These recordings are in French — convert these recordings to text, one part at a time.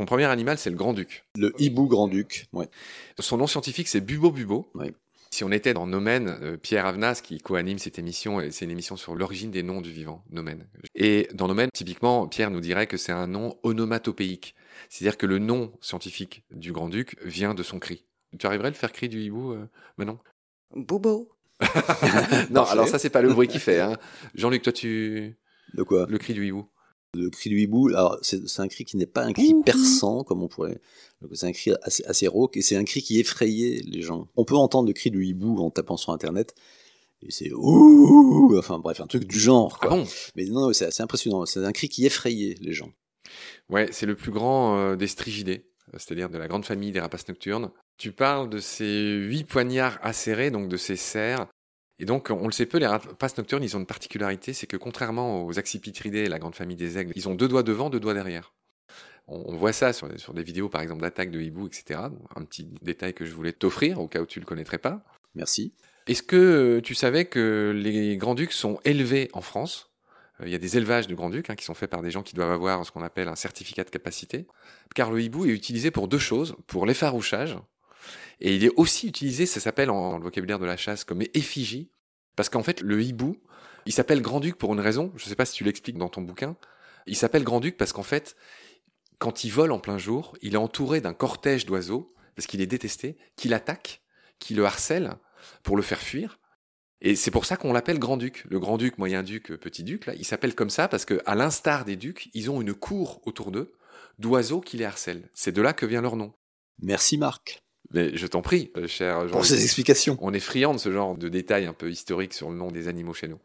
ton premier animal, c'est le grand-duc. Le hibou grand-duc, ouais. Son nom scientifique, c'est Bubo Bubo. Oui. Si on était dans Nomen, euh, Pierre Avenas, qui co-anime cette émission, et c'est une émission sur l'origine des noms du vivant, Nomen. Et dans Nomen, typiquement, Pierre nous dirait que c'est un nom onomatopéique. C'est-à-dire que le nom scientifique du grand-duc vient de son cri. Tu arriverais à le faire cri du hibou, euh, Manon? Bobo. Non, alors ça, c'est pas le bruit qu'il fait. Hein. Jean-Luc, toi, tu... De quoi? Le cri du hibou? Le cri du hibou, alors c'est un cri qui n'est pas un cri perçant, comme on pourrait. C'est un cri assez, assez rauque et c'est un cri qui effrayait les gens. On peut entendre le cri du hibou en tapant sur internet. Et c'est ouh, enfin bref, un truc du genre. Ah Quoi. bon? Mais non, c'est assez impressionnant. C'est un cri qui effrayait les gens. Ouais, c'est le plus grand euh, des strigidés, c'est-à-dire de la grande famille des rapaces nocturnes. Tu parles de ces huit poignards acérés, donc de ces serres. Et donc, on le sait peu, les rapaces nocturnes, ils ont une particularité, c'est que contrairement aux accipitridés, la grande famille des aigles, ils ont deux doigts devant, deux doigts derrière. On, voit ça sur, sur des vidéos, par exemple, d'attaques de hibou, etc. Un petit détail que je voulais t'offrir, au cas où tu le connaîtrais pas. Merci. Est-ce que euh, tu savais que les grands-ducs sont élevés en France? Euh, Il y a des élevages de grands-ducs hein, qui sont faits par des gens qui doivent avoir ce qu'on appelle un certificat de capacité. Car le hibou est utilisé pour deux choses, pour l'effarouchage, et il est aussi utilisé, ça s'appelle en, dans le vocabulaire de la chasse, comme effigie, parce qu'en fait, le hibou, il s'appelle grand-duc pour une raison, je ne sais pas si tu l'expliques dans ton bouquin, il s'appelle grand-duc parce qu'en fait, quand il vole en plein jour, il est entouré d'un cortège d'oiseaux, parce qu'il est détesté, qui l'attaquent, qui le harcèlent, pour le faire fuir. Et c'est pour ça qu'on l'appelle grand-duc. Le grand-duc, moyen-duc, petit-duc, là, il s'appelle comme ça parce que, à l'instar des ducs, ils ont une cour autour d'eux d'oiseaux qui les harcèlent. C'est de là que vient leur nom. Merci Marc Mais je t'en prie, euh, cher pour Jean-Luc. ces explications. On est friand de ce genre de détails un peu historiques sur le nom des animaux chez nous.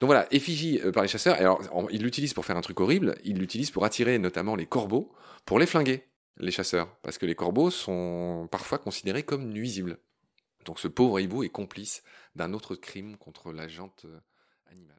Donc voilà, effigie euh, par les chasseurs. Alors, ils l'utilisent pour faire un truc horrible. Ils l'utilisent pour attirer notamment les corbeaux, pour les flinguer, les chasseurs. Parce que les corbeaux sont parfois considérés comme nuisibles. Donc ce pauvre hibou est complice d'un autre crime contre la jante euh, animale.